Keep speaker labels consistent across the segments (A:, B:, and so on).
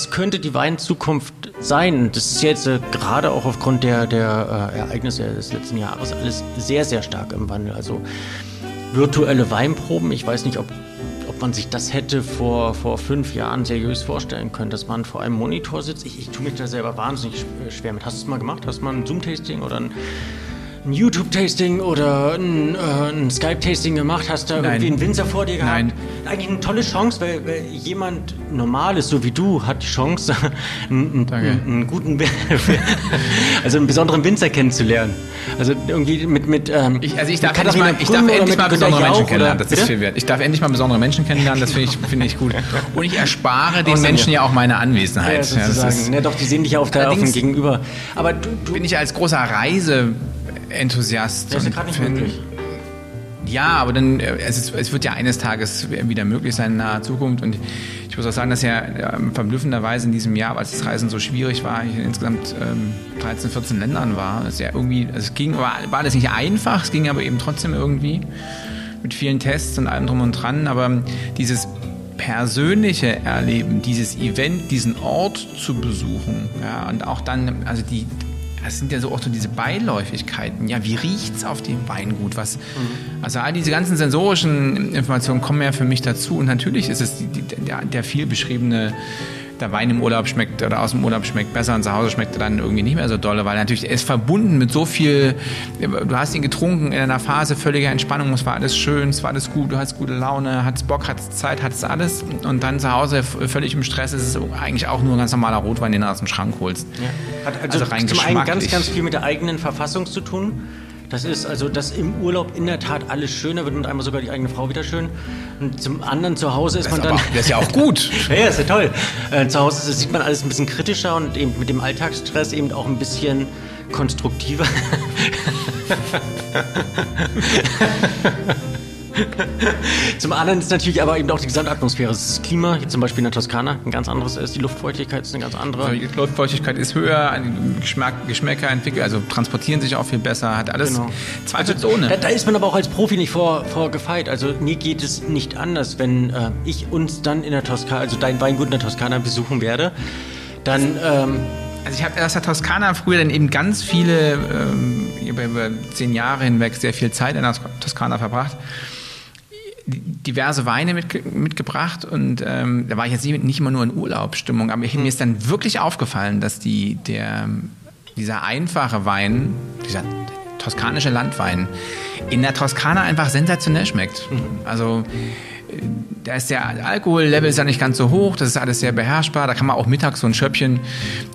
A: was könnte die Weinzukunft sein? Das ist jetzt äh, gerade auch aufgrund der, der äh, Ereignisse des letzten Jahres alles sehr, sehr stark im Wandel. Also virtuelle Weinproben, ich weiß nicht, ob, ob man sich das hätte vor, vor fünf Jahren seriös vorstellen können, dass man vor einem Monitor sitzt. Ich, ich tue mich da selber wahnsinnig schwer mit. Hast du es mal gemacht? Hast du mal ein Zoom-Tasting oder ein ein YouTube-Tasting oder ein, äh, ein Skype-Tasting gemacht? Hast du irgendwie einen Winzer vor dir gehabt?
B: Nein.
A: Eigentlich eine tolle Chance, weil, weil jemand Normales, so wie du, hat die Chance, einen, einen, einen guten, also einen besonderen Winzer kennenzulernen. Also irgendwie mit, mit
B: ähm, ich, also ich darf endlich mal, ich darf endlich mal besondere Menschen kennenlernen, das ist viel wert. Ich darf endlich mal besondere Menschen kennenlernen, das finde ich, find ich gut. Und ich erspare den Menschen ja auch meine Anwesenheit.
A: Ja, sozusagen. Ja, doch, die sehen dich ja auf, der, auf dem Gegenüber.
B: Aber du, du bin ich als großer Reise Enthusiast.
A: Das ist ja gerade nicht möglich.
B: Ja, aber dann, äh, es, ist, es, wird ja eines Tages wieder möglich sein in naher Zukunft. Und ich muss auch sagen, dass ja ähm, verblüffenderweise in diesem Jahr, als das Reisen so schwierig war, ich in insgesamt ähm, 13, 14 Ländern war. Es ja irgendwie, es ging, war, war das nicht einfach, es ging aber eben trotzdem irgendwie mit vielen Tests und allem drum und dran. Aber dieses persönliche Erleben, dieses Event, diesen Ort zu besuchen, ja, und auch dann, also die, das sind ja so auch so diese Beiläufigkeiten. Ja, wie riecht's auf dem Weingut? Was, mhm. Also all diese ganzen sensorischen Informationen kommen ja für mich dazu. Und natürlich ist es die, die, der, der viel beschriebene der Wein im Urlaub schmeckt oder aus dem Urlaub schmeckt besser und zu Hause schmeckt er dann irgendwie nicht mehr so dolle, weil natürlich er ist verbunden mit so viel, du hast ihn getrunken in einer Phase völliger Entspannung, es war alles schön, es war alles gut, du hast gute Laune, hattest Bock, hattest Zeit, hattest alles und dann zu Hause völlig im Stress ist es eigentlich auch nur ein ganz normaler Rotwein, den du aus dem Schrank holst.
A: Ja. Hat also, also rein zum einen ganz, ganz viel mit der eigenen Verfassung zu tun das ist also, dass im Urlaub in der Tat alles schöner wird und einmal sogar die eigene Frau wieder schön. Und zum anderen zu Hause ist das man dann. Aber,
B: das ist ja auch gut.
A: ja, ja, ist ja toll. Äh, zu Hause sieht man alles ein bisschen kritischer und eben mit dem Alltagsstress eben auch ein bisschen konstruktiver. zum anderen ist natürlich aber eben auch die Gesamtatmosphäre. Das Klima, hier zum Beispiel in der Toskana, ein ganz anderes ist. Die Luftfeuchtigkeit ist eine ganz andere.
B: Also die Luftfeuchtigkeit ist höher, Geschmack, Geschmäcker entwickeln, also transportieren sich auch viel besser, hat alles
A: genau. zweifelsohne. Also, da, da, ist man aber auch als Profi nicht vor, vor gefeit. Also mir geht es nicht anders, wenn äh, ich uns dann in der Toskana, also dein Weingut in der Toskana besuchen werde, dann... Ähm,
B: also ich habe aus der Toskana früher dann eben ganz viele, ähm, über, über zehn Jahre hinweg sehr viel Zeit in der Toskana verbracht diverse Weine mit, mitgebracht und ähm, da war ich jetzt nicht, nicht immer nur in Urlaubsstimmung, aber mhm. mir ist dann wirklich aufgefallen, dass die, der, dieser einfache Wein, dieser toskanische Landwein, in der Toskana einfach sensationell schmeckt. Mhm. Also da ist der Alkohollevel ist ja nicht ganz so hoch, das ist alles sehr beherrschbar. Da kann man auch mittags so ein Schöppchen,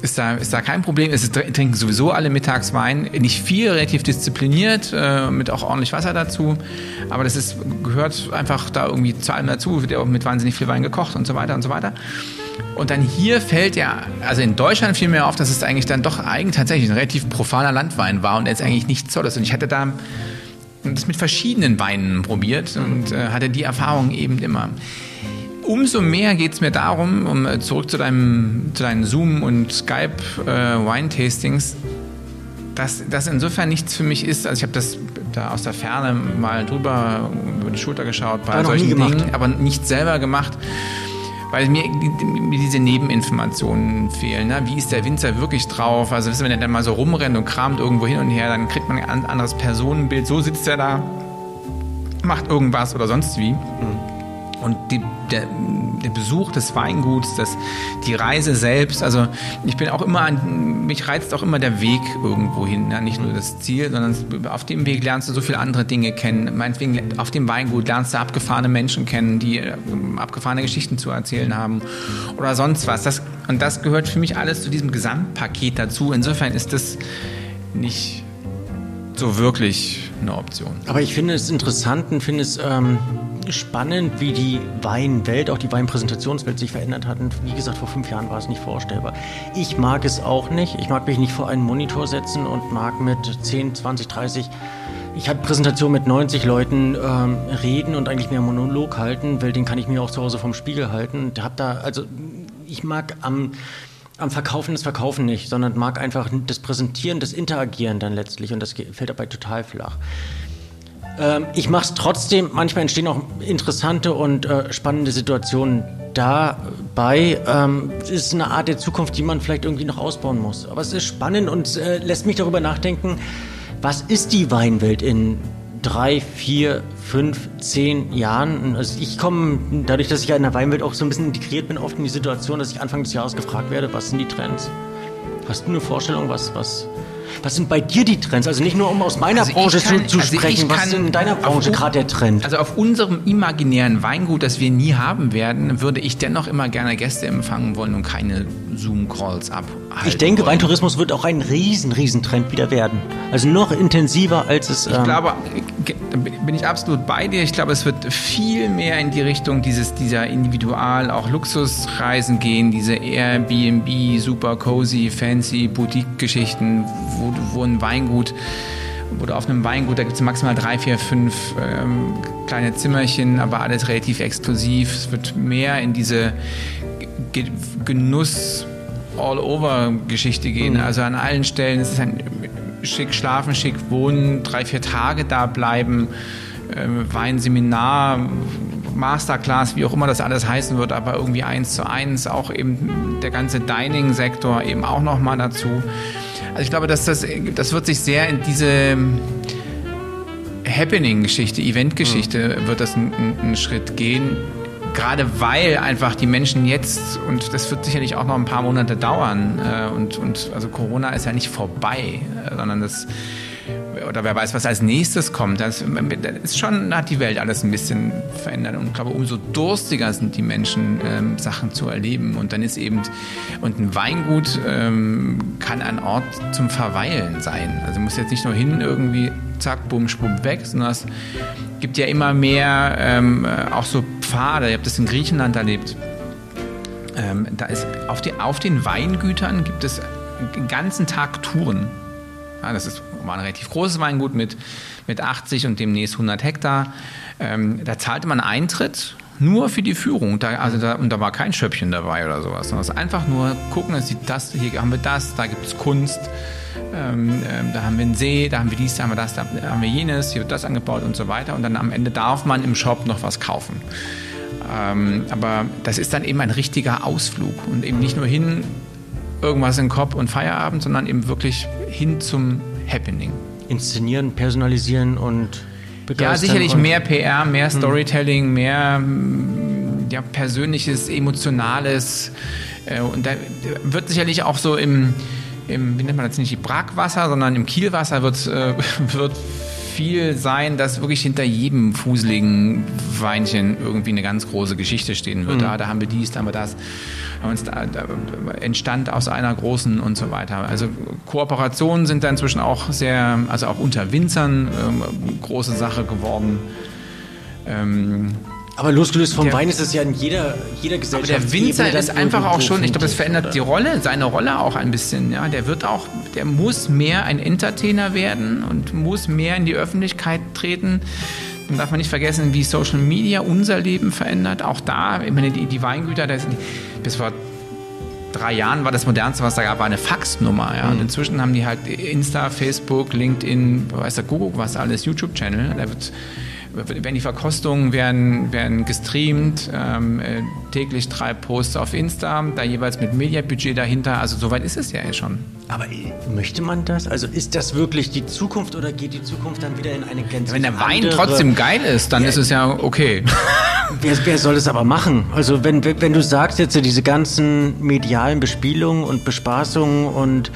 B: ist da, ist da kein Problem. Es ist, trinken sowieso alle mittags Wein. Nicht viel, relativ diszipliniert, äh, mit auch ordentlich Wasser dazu. Aber das ist, gehört einfach da irgendwie zu allem dazu, wird ja auch mit wahnsinnig viel Wein gekocht und so weiter und so weiter. Und dann hier fällt ja, also in Deutschland fiel mir auf, dass es eigentlich dann doch eigentlich tatsächlich ein relativ profaner Landwein war und jetzt eigentlich nichts Tolles. Und ich hatte da das mit verschiedenen Weinen probiert und äh, hatte die Erfahrung eben immer. Umso mehr geht es mir darum, um äh, zurück zu, deinem, zu deinen Zoom- und Skype-Wine-Tastings, äh, dass das insofern nichts für mich ist. Also ich habe das da aus der Ferne mal drüber über die Schulter geschaut bei solchen Dingen, aber nicht selber gemacht weil mir, diese Nebeninformationen fehlen. Ne? Wie ist der Winzer wirklich drauf? Also wenn er dann mal so rumrennt und kramt irgendwo hin und her, dann kriegt man ein anderes Personenbild. So sitzt er da, macht irgendwas oder sonst wie. Mhm. Und die, der, der, Besuch des Weinguts, das, die Reise selbst, also ich bin auch immer, an, mich reizt auch immer der Weg irgendwo hin, ja? nicht nur das Ziel, sondern auf dem Weg lernst du so viele andere Dinge kennen. Meinetwegen auf dem Weingut lernst du abgefahrene Menschen kennen, die äh, abgefahrene Geschichten zu erzählen haben oder sonst was. Das, und das gehört für mich alles zu diesem Gesamtpaket dazu. Insofern ist das nicht so wirklich eine Option.
A: Aber ich finde es interessant und finde es ähm, spannend, wie die Weinwelt, auch die Weinpräsentationswelt sich verändert hat. Und wie gesagt, vor fünf Jahren war es nicht vorstellbar. Ich mag es auch nicht. Ich mag mich nicht vor einen Monitor setzen und mag mit 10, 20, 30 ich hatte Präsentation mit 90 Leuten ähm, reden und eigentlich mehr Monolog halten, weil den kann ich mir auch zu Hause vom Spiegel halten. Und hab da, also ich mag am am Verkaufen das Verkaufen nicht, sondern mag einfach das Präsentieren, das Interagieren dann letztlich und das fällt dabei total flach. Ähm, ich mache es trotzdem. Manchmal entstehen auch interessante und äh, spannende Situationen dabei. Ähm, ist eine Art der Zukunft, die man vielleicht irgendwie noch ausbauen muss. Aber es ist spannend und äh, lässt mich darüber nachdenken, was ist die Weinwelt in drei, vier, fünf, zehn Jahren. Also ich komme, dadurch, dass ich ja in der Weinwelt auch so ein bisschen integriert bin, oft in die Situation, dass ich Anfang des Jahres gefragt werde, was sind die Trends? Hast du eine Vorstellung, was, was, was sind bei dir die Trends? Also nicht nur, um aus meiner also Branche kann, zu, zu also sprechen, was ist in deiner Branche gerade der Trend?
B: Also auf unserem imaginären Weingut, das wir nie haben werden, würde ich dennoch immer gerne Gäste empfangen wollen und keine Zoom-Calls abhalten.
A: Ich denke, wollen. Weintourismus wird auch ein riesen, riesen Trend wieder werden. Also noch intensiver, als es...
B: Ähm ich glaube, bin ich absolut bei dir. Ich glaube, es wird viel mehr in die Richtung dieses, dieser Individual, auch Luxusreisen gehen, diese Airbnb, super cozy, fancy Boutique-Geschichten, wo, wo ein Weingut oder auf einem Weingut, da gibt es maximal drei, vier, fünf ähm, kleine Zimmerchen, aber alles relativ exklusiv. Es wird mehr in diese Genuss All-Over-Geschichte gehen. Mhm. Also an allen Stellen ist es ein schick schlafen, schick wohnen, drei, vier Tage da bleiben, äh, Weinseminar, Masterclass, wie auch immer das alles heißen wird, aber irgendwie eins zu eins, auch eben der ganze Dining-Sektor eben auch nochmal dazu. Also ich glaube, dass das, das wird sich sehr in diese Happening-Geschichte, Event-Geschichte mhm. wird das einen Schritt gehen. Gerade weil einfach die Menschen jetzt, und das wird sicherlich auch noch ein paar Monate dauern, äh, und, und also Corona ist ja nicht vorbei, äh, sondern das oder wer weiß, was als nächstes kommt. Das ist schon, hat die Welt alles ein bisschen verändert. Und ich glaube, umso durstiger sind die Menschen, ähm, Sachen zu erleben. Und dann ist eben, und ein Weingut ähm, kann ein Ort zum Verweilen sein. Also muss jetzt nicht nur hin irgendwie, zack, bumm, schwupp, weg, sondern es gibt ja immer mehr ähm, auch so Pfade. Ich habe das in Griechenland erlebt. Ähm, da ist auf, die, auf den Weingütern gibt es den ganzen Tag Touren. Ja, das ist, war ein relativ großes Weingut mit, mit 80 und demnächst 100 Hektar. Ähm, da zahlte man Eintritt nur für die Führung. Da, also da, und da war kein Schöppchen dabei oder sowas. Sondern es einfach nur gucken, das, hier haben wir das, da gibt es Kunst. Ähm, ähm, da haben wir einen See, da haben wir dies, da haben wir das, da haben wir jenes, hier wird das angebaut und so weiter. Und dann am Ende darf man im Shop noch was kaufen. Ähm, aber das ist dann eben ein richtiger Ausflug und eben nicht nur hin, irgendwas in Kopf und Feierabend, sondern eben wirklich hin zum Happening.
A: Inszenieren, personalisieren und
B: begeistern. Ja, sicherlich mehr PR, mehr hm. Storytelling, mehr mm, ja, persönliches, emotionales. Äh, und da wird sicherlich auch so im, im wie nennt man das nicht, Brackwasser, sondern im Kielwasser wird, äh, wird viel sein, dass wirklich hinter jedem fuseligen Weinchen irgendwie eine ganz große Geschichte stehen wird. Mhm. Da, da haben wir dies, da haben wir das. Entstand aus einer großen und so weiter. Also Kooperationen sind da inzwischen auch sehr, also auch unter Winzern ähm, große Sache geworden.
A: Ähm, aber losgelöst vom der, Wein ist es ja in jeder, jeder Gesellschaft.
B: Aber der Winzer ist einfach auch schon, ich glaube, das verändert oder? die Rolle, seine Rolle auch ein bisschen. Ja, der wird auch, der muss mehr ein Entertainer werden und muss mehr in die Öffentlichkeit treten. Dann darf man nicht vergessen, wie Social Media unser Leben verändert. Auch da, ich meine, die, die Weingüter, das, bis vor drei Jahren war das modernste, was da gab, war eine Faxnummer. Ja? Mhm. Und inzwischen haben die halt Insta, Facebook, LinkedIn, weiß der Google, was alles, YouTube-Channel. Da wird werden die Verkostungen werden, werden gestreamt, ähm, äh, täglich drei Posts auf Insta, da jeweils mit Mediabudget dahinter. Also soweit ist es ja schon.
A: Aber äh, möchte man das? Also ist das wirklich die Zukunft oder geht die Zukunft dann wieder in eine
B: ganz Wenn der Wein trotzdem geil ist, dann ja, ist es ja okay.
A: Wer, wer, soll das aber machen? Also wenn, wenn du sagst jetzt diese ganzen medialen Bespielungen und Bespaßungen und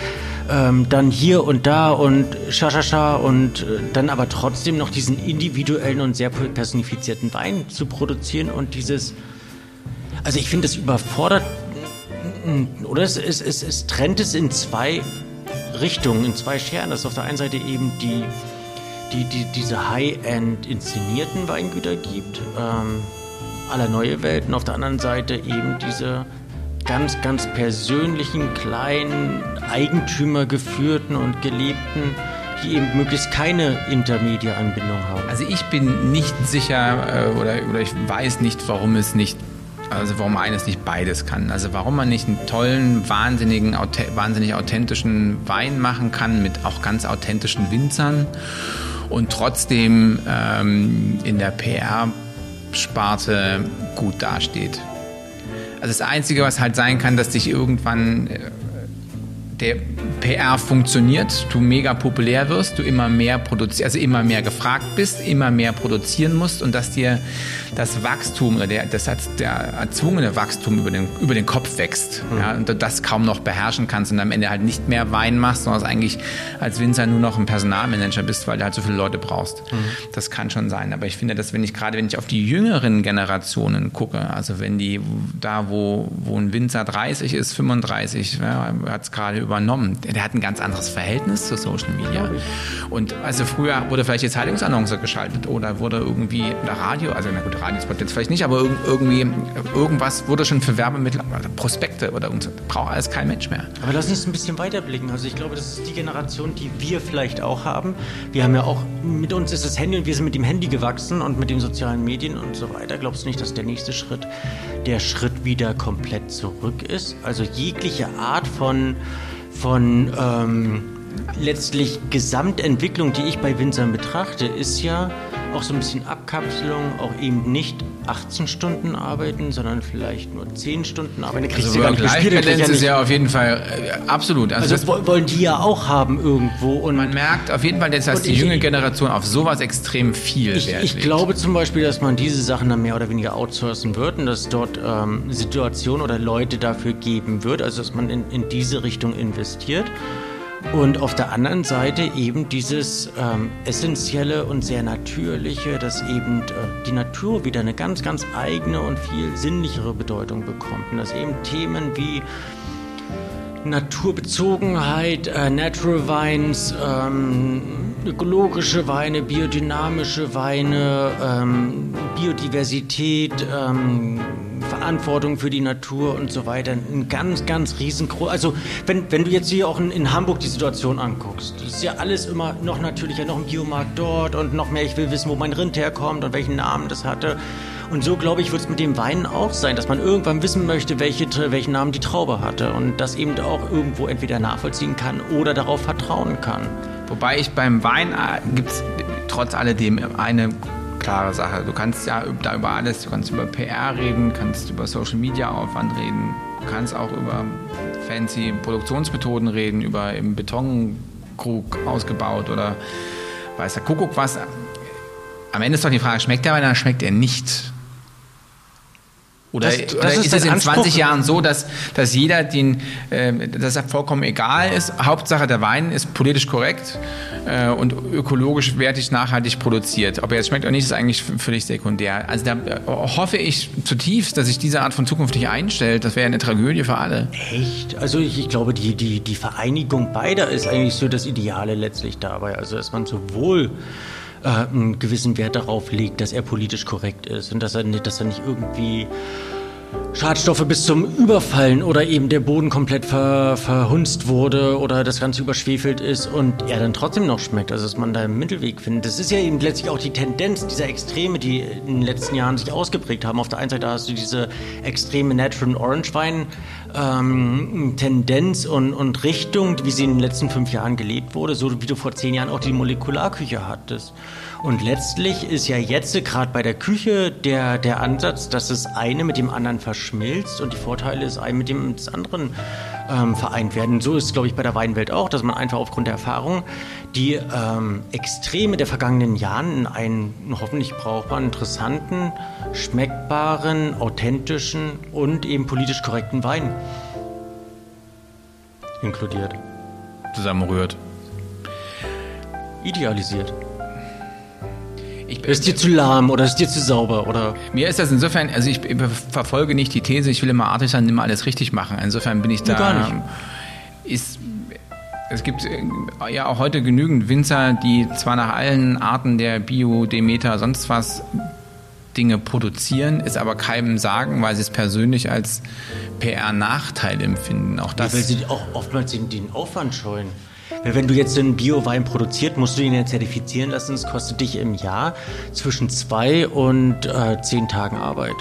A: ähm, dann hier und da und schascha und äh, dann aber trotzdem noch diesen individuellen und sehr personifizierten Wein zu produzieren und dieses, also ich finde, das überfordert, oder es, es, es, es trennt es in zwei Richtungen, in zwei Scheren. Dass es auf der einen Seite eben die, die, die diese High-End inszenierten Weingüter gibt, ähm, aller neue Welten, auf der anderen Seite eben diese ganz, ganz persönlichen, kleinen, eigentümergeführten und gelebten, die eben möglichst keine Intermedia-Anbindung haben.
B: Also ich bin nicht sicher äh, oder, oder ich weiß nicht, warum es nicht also warum eines nicht beides kann. Also warum man nicht einen tollen, wahnsinnigen, wahnsinnig authentischen Wein machen kann mit auch ganz authentischen Winzern und trotzdem ähm, in der PR-Sparte gut dasteht. Also das Einzige, was halt sein kann, dass dich irgendwann äh, der PR funktioniert, du mega populär wirst, du immer mehr produzierst, also immer mehr gefragt bist, immer mehr produzieren musst und dass dir das Wachstum oder der, das, der erzwungene Wachstum über den, über den Kopf wächst mhm. ja, und das kaum noch beherrschen kannst und am Ende halt nicht mehr Wein machst, sondern eigentlich als Winzer nur noch ein Personalmanager bist, weil du halt so viele Leute brauchst. Mhm. Das kann schon sein. Aber ich finde, dass wenn ich gerade, wenn ich auf die jüngeren Generationen gucke, also wenn die da, wo, wo ein Winzer 30 ist, 35, ja, hat es gerade übernommen, der hat ein ganz anderes Verhältnis zu Social Media. Und also früher wurde vielleicht die Zeitungsannonce geschaltet oder wurde irgendwie der Radio, also na gut, Radiospot jetzt vielleicht nicht, aber irgendwie irgendwas wurde schon für Werbemittel, Prospekte oder so. Braucht alles kein Mensch mehr.
A: Aber lass uns ein bisschen weiterblicken. Also ich glaube, das ist die Generation, die wir vielleicht auch haben. Wir haben ja auch, mit uns ist das Handy und wir sind mit dem Handy gewachsen und mit den sozialen Medien und so weiter. Glaubst du nicht, dass der nächste Schritt der Schritt wieder komplett zurück ist? Also jegliche Art von, von ähm, letztlich Gesamtentwicklung, die ich bei Winzern betrachte, ist ja auch so ein bisschen Abkapselung, auch eben nicht 18 Stunden arbeiten, sondern vielleicht nur 10 Stunden arbeiten.
B: Da also Work-Life-Balance ist ja auf jeden Fall äh, absolut.
A: Also, also das wollen die ja auch haben irgendwo.
B: Und man merkt auf jeden Fall, dass die junge Generation auf sowas extrem viel
A: ich, Wert Ich legt. glaube zum Beispiel, dass man diese Sachen dann mehr oder weniger outsourcen wird und dass dort ähm, Situationen oder Leute dafür geben wird, also dass man in, in diese Richtung investiert. Und auf der anderen Seite eben dieses ähm, Essentielle und sehr Natürliche, dass eben äh, die Natur wieder eine ganz, ganz eigene und viel sinnlichere Bedeutung bekommt. Und dass eben Themen wie Naturbezogenheit, äh, Natural Wines, ähm, ökologische Weine, biodynamische Weine, ähm, Biodiversität, ähm, Verantwortung für die Natur und so weiter. Ein ganz, ganz riesengroß. Also, wenn, wenn du jetzt hier auch in, in, Hamburg die Situation anguckst, das ist ja alles immer noch natürlicher, noch ein Biomarkt dort und noch mehr. Ich will wissen, wo mein Rind herkommt und welchen Namen das hatte. Und so, glaube ich, wird es mit dem Weinen auch sein, dass man irgendwann wissen möchte, welche, welchen Namen die Traube hatte und das eben auch irgendwo entweder nachvollziehen kann oder darauf vertrauen kann.
B: Wobei ich beim Wein äh, gibt es trotz alledem eine klare Sache. Du kannst ja da über alles, du kannst über PR reden, kannst über Social Media Aufwand reden, du kannst auch über fancy Produktionsmethoden reden, über im Betonkrug ausgebaut oder weiß der Kuckuck was. Am Ende ist doch die Frage, schmeckt der Wein oder schmeckt er nicht? Oder, das, oder das ist, ist es in Anspruch. 20 Jahren so, dass, dass jeder den, äh, dass er vollkommen egal ist? Hauptsache der Wein ist politisch korrekt äh, und ökologisch wertig nachhaltig produziert. Ob er jetzt schmeckt oder nicht, ist eigentlich völlig sekundär. Also da äh, hoffe ich zutiefst, dass sich diese Art von Zukunft nicht einstellt. Das wäre eine Tragödie für alle.
A: Echt? Also ich, ich glaube, die, die, die Vereinigung beider ist eigentlich so das Ideale letztlich dabei. Also dass man sowohl äh, einen gewissen Wert darauf legt, dass er politisch korrekt ist und dass er, nicht, dass er nicht irgendwie Schadstoffe bis zum Überfallen oder eben der Boden komplett ver, verhunzt wurde oder das Ganze überschwefelt ist und er dann trotzdem noch schmeckt. Also dass man da einen Mittelweg findet. Das ist ja eben letztlich auch die Tendenz dieser Extreme, die in den letzten Jahren sich ausgeprägt haben. Auf der einen Seite hast du diese extreme Natural Orange Wein ähm, Tendenz und, und Richtung, wie sie in den letzten fünf Jahren gelebt wurde, so wie du vor zehn Jahren auch die Molekularküche hattest. Und letztlich ist ja jetzt gerade bei der Küche der, der Ansatz, dass das eine mit dem anderen verschmilzt und die Vorteile des einen mit dem des anderen ähm, vereint werden. So ist es, glaube ich, bei der Weinwelt auch, dass man einfach aufgrund der Erfahrung die ähm, Extreme der vergangenen Jahren in einen hoffentlich brauchbaren, interessanten, schmeckbaren, authentischen und eben politisch korrekten Wein inkludiert.
B: Zusammenrührt.
A: Idealisiert. Ich, ist dir zu lahm oder ist dir zu sauber oder?
B: Mir ist das insofern, also ich verfolge nicht die These, ich will immer artig sein, immer alles richtig machen. Insofern bin ich da. Gar nicht. Ist, es gibt äh, ja auch heute genügend Winzer, die zwar nach allen Arten der Bio, Demeter, sonst was Dinge produzieren, es aber keinem sagen, weil sie es persönlich als PR-Nachteil empfinden. Auch das.
A: Ja, weil sie auch oftmals den, den Aufwand scheuen. Wenn du jetzt einen Bio-Wein produziert, musst du ihn ja zertifizieren lassen. Es kostet dich im Jahr zwischen zwei und äh, zehn Tagen Arbeit.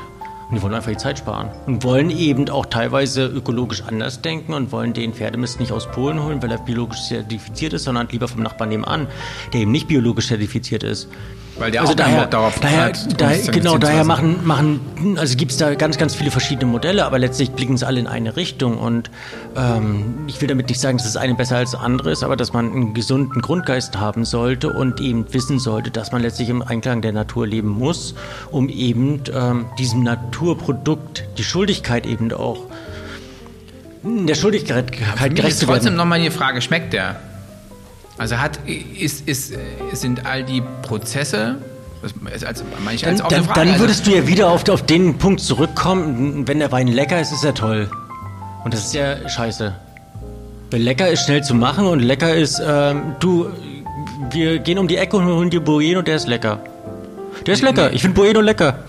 A: Und die wollen einfach die Zeit sparen. Und wollen eben auch teilweise ökologisch anders denken und wollen den Pferdemist nicht aus Polen holen, weil er biologisch zertifiziert ist, sondern lieber vom Nachbarn nebenan, der eben nicht biologisch zertifiziert ist.
B: Weil der
A: also
B: auch
A: daher,
B: darauf
A: daher,
B: hat,
A: daher, genau, daher machen, machen, also gibt es da ganz, ganz viele verschiedene Modelle, aber letztlich blicken sie alle in eine Richtung. Und ähm, ich will damit nicht sagen, dass das eine besser als das andere ist, aber dass man einen gesunden Grundgeist haben sollte und eben wissen sollte, dass man letztlich im Einklang der Natur leben muss, um eben ähm, diesem Naturprodukt die Schuldigkeit eben auch der Schuldigkeit gerecht zu
B: trotzdem
A: werden.
B: nochmal die Frage, schmeckt der? Also hat, ist, ist, sind all die Prozesse, das als,
A: Dann, dann, dann
B: also-
A: würdest du ja wieder auf, auf den Punkt zurückkommen, wenn der Wein lecker ist, ist er toll. Und das ist ja scheiße. Weil lecker ist schnell zu machen und lecker ist, ähm, du, wir gehen um die Ecke und holen dir Bueno, der ist lecker. Der ist lecker. Ich finde Bueno lecker.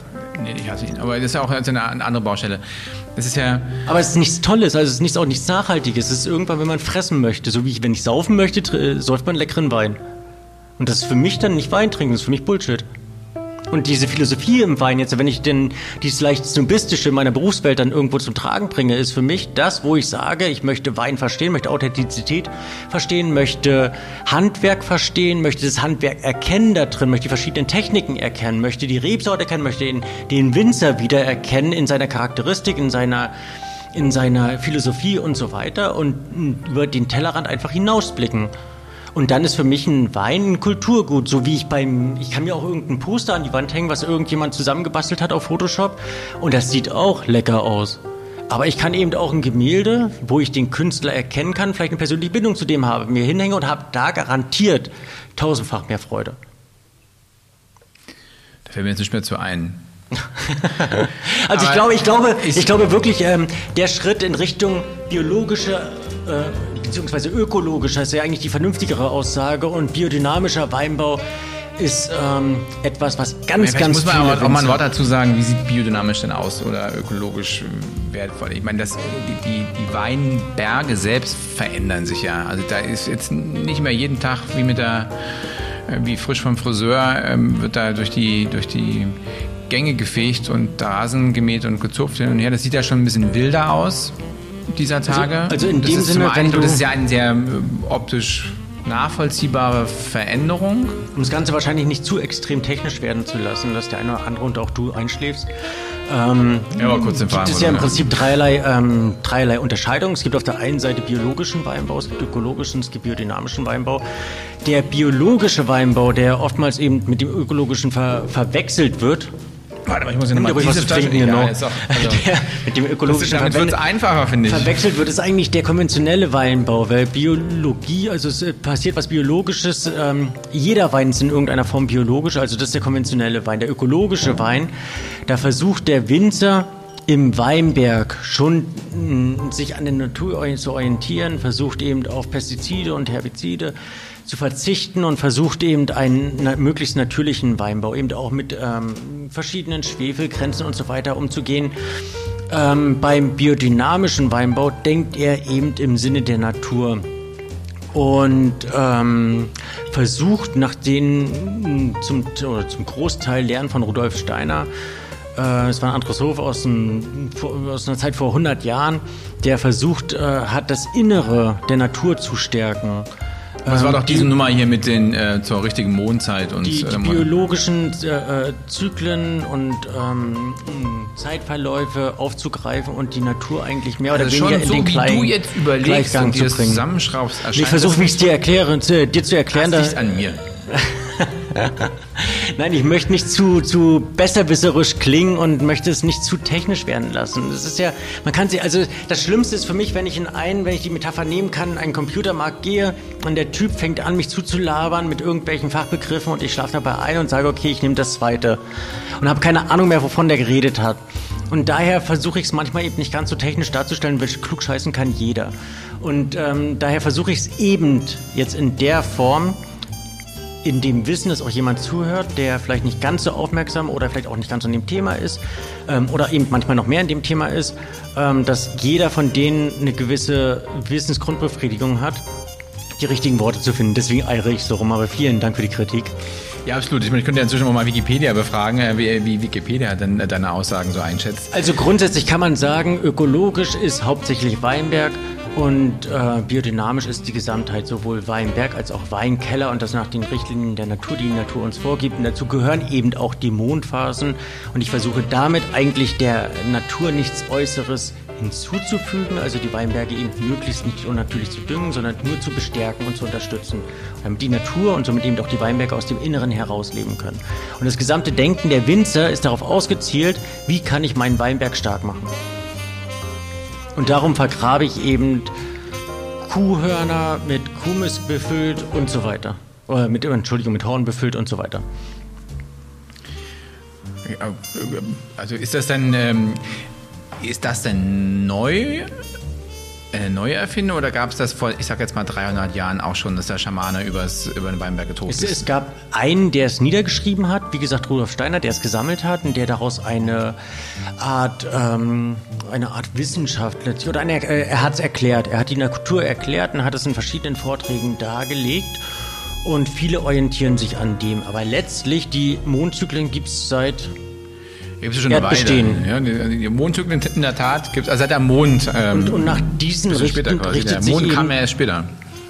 B: Nee, ich hasse ihn. Aber das ist ja auch eine andere Baustelle. Das ist ja.
A: Aber es ist nichts Tolles, also es ist nichts, auch nichts Nachhaltiges. Es ist irgendwann, wenn man fressen möchte. So wie ich, wenn ich saufen möchte, äh, säuft man leckeren Wein. Und das ist für mich dann nicht Wein trinken, das ist für mich Bullshit. Und diese Philosophie im Wein jetzt, wenn ich denn dieses leicht Snobistische in meiner Berufswelt dann irgendwo zum Tragen bringe, ist für mich das, wo ich sage, ich möchte Wein verstehen, möchte Authentizität verstehen, möchte Handwerk verstehen, möchte das Handwerk erkennen da drin, möchte die verschiedenen Techniken erkennen, möchte die Rebsorte erkennen, möchte den, den Winzer wieder erkennen in seiner Charakteristik, in seiner in seiner Philosophie und so weiter und über den Tellerrand einfach hinausblicken. Und dann ist für mich ein Wein ein Kulturgut, so wie ich beim, ich kann mir auch irgendein Poster an die Wand hängen, was irgendjemand zusammengebastelt hat auf Photoshop und das sieht auch lecker aus. Aber ich kann eben auch ein Gemälde, wo ich den Künstler erkennen kann, vielleicht eine persönliche Bindung zu dem habe, mir hinhänge und habe da garantiert tausendfach mehr Freude.
B: Da fällt mir jetzt nicht mehr zu ein.
A: Also ich glaube, ich glaube,
B: ich-
A: ich glaube wirklich, ähm, der Schritt in Richtung biologische äh, beziehungsweise ökologischer ist ja eigentlich die vernünftigere Aussage und biodynamischer Weinbau ist ähm, etwas, was ganz,
B: Vielleicht
A: ganz
B: muss man auch, auch mal ein Wort dazu sagen, wie sieht biodynamisch denn aus oder ökologisch wertvoll? Ich meine, das, die, die, die Weinberge selbst verändern sich ja. Also da ist jetzt nicht mehr jeden Tag wie mit der, äh, wie frisch vom Friseur, ähm, wird da durch die, durch die Gänge gefegt und Rasen gemäht und gezupft hin und her. Das sieht ja schon ein bisschen wilder aus dieser Tage.
A: also in
B: Und das
A: dem
B: ist zum
A: Sinne,
B: einen,
A: wenn du-
B: das ist ja eine sehr ähm, optisch nachvollziehbare Veränderung.
A: Um das Ganze wahrscheinlich nicht zu extrem technisch werden zu lassen, dass der eine oder andere und auch du einschläfst. Ähm,
B: Ja, aber kurz den
A: gibt es ja im Prinzip dreierlei, ähm, dreierlei Unterscheidungen. Es gibt auf der einen Seite biologischen Weinbau, es gibt ökologischen, es gibt biodynamischen Weinbau. Der biologische Weinbau, der oftmals eben mit dem ökologischen ver verwechselt wird,
B: Warte mal, ich muss
A: dir
B: nochmal diese Flasche...
A: trinken, genau.
B: Ja, ist auch, also,
A: der, mit dem
B: das ist,
A: ökologischen
B: damit wird es einfacher, finde ich.
A: Verwechselt wird es eigentlich der konventionelle Weinbau, weil Biologie, also es äh, passiert was Biologisches, ähm, jeder Wein ist in irgendeiner Form biologisch, also das ist der konventionelle Wein. Der ökologische Wein, da versucht der Winzer im Weinberg schon mh, sich an der Natur zu orientieren, versucht eben auf Pestizide und Herbizide zu verzichten und versucht eben einen möglichst natürlichen Weinbau, eben auch mit ähm, verschiedenen Schwefelgrenzen und so weiter umzugehen. Ähm, beim biodynamischen Weinbau denkt er eben im Sinne der Natur und ähm, versucht nach den mh, zum, zum Großteil Lernen von Rudolf Steiner, es war ein Anthroposoph aus, aus einer Zeit vor 100 Jahren, der versucht äh, hat, das Innere der Natur zu stärken.
B: Das war
A: Ähm,
B: doch diese Nummer hier mit den äh, zur richtigen Mondzeit und
A: die, die
B: äh,
A: biologischen äh, äh, Zyklen und ähm, Zeitverläufe aufzugreifen und die Natur eigentlich mehr oder
B: also
A: weniger
B: schon
A: in
B: so,
A: den
B: wie
A: kleinen
B: du jetzt überlegst
A: Gleichgang
B: und dir
A: zu bringen.
B: zusammenschraubst,
A: Ich versuche,
B: das
A: wie ich es dir erkläre, zu, dir zu erklären.
B: das
A: Da,
B: liegt an mir.
A: nein, ich möchte nicht zu, zu besserwisserisch klingen und möchte es nicht zu technisch werden lassen. Das ist ja, man kann sie, also das Schlimmste ist für mich, wenn ich in einen, wenn ich die Metapher nehmen kann, in einen Computermarkt gehe und der Typ fängt an, mich zuzulabern mit irgendwelchen Fachbegriffen und ich schlafe dabei ein und sage, okay, ich nehme das zweite und habe keine Ahnung mehr, wovon der geredet hat. Und daher versuche ich es manchmal eben nicht ganz so technisch darzustellen, welche klugscheißen kann jeder. Und ähm, daher versuche ich es eben jetzt in der Form, in dem Wissen, dass auch jemand zuhört, der vielleicht nicht ganz so aufmerksam oder vielleicht auch nicht ganz so in dem Thema ist ähm, oder eben manchmal noch mehr in dem Thema ist, ähm, dass jeder von denen eine gewisse Wissensgrundbefriedigung hat die richtigen Worte zu finden. Deswegen eire ich so rum. Aber vielen Dank für die Kritik.
B: Ja, absolut. Ich, meine, ich könnte ja inzwischen auch mal Wikipedia befragen, äh, wie, wie Wikipedia denn deine Aussagen so einschätzt.
A: Also grundsätzlich kann man sagen, ökologisch ist hauptsächlich Weinberg und äh, biodynamisch ist die Gesamtheit sowohl Weinberg als auch Weinkeller und das nach den Richtlinien der Natur, die die Natur uns vorgibt. Und dazu gehören eben auch die Mondphasen. Und ich versuche damit eigentlich der Natur nichts Äußeres hinzuzufügen, also die Weinberge eben möglichst nicht unnatürlich zu düngen, sondern nur zu bestärken und zu unterstützen, damit die Natur und somit eben auch die Weinberge aus dem Inneren herausleben können. Und das gesamte Denken der Winzer ist darauf ausgezielt, wie kann ich meinen Weinberg stark machen. Und darum vergrabe ich eben Kuhhörner mit Kuhmist befüllt und so weiter. Oder mit, Entschuldigung, mit Horn befüllt und so weiter.
B: Also ist das dann, ähm, ist das denn neu eine neue Erfindung oder gab es das vor, ich sag jetzt mal 300 Jahren auch schon, dass der Schamane übers, über den Weinberg getobt
A: es,
B: ist?
A: Es gab einen, der es niedergeschrieben hat, wie gesagt Rudolf Steiner, der es gesammelt hat und der daraus eine Art, ähm, eine Art Wissenschaft letztlich, oder eine, äh, er hat es erklärt, er hat die Natur erklärt und hat es in verschiedenen Vorträgen dargelegt. Und viele orientieren sich an dem. Aber letztlich, die Mondzyklen gibt es seit
B: Gibt es schon eine Weile. Ja, Mondzyklen in der Tat gibt es, also seit der Mond.
A: Ähm, und, und, nach diesen richten,
B: richtet der Mond sich kam ja erst später.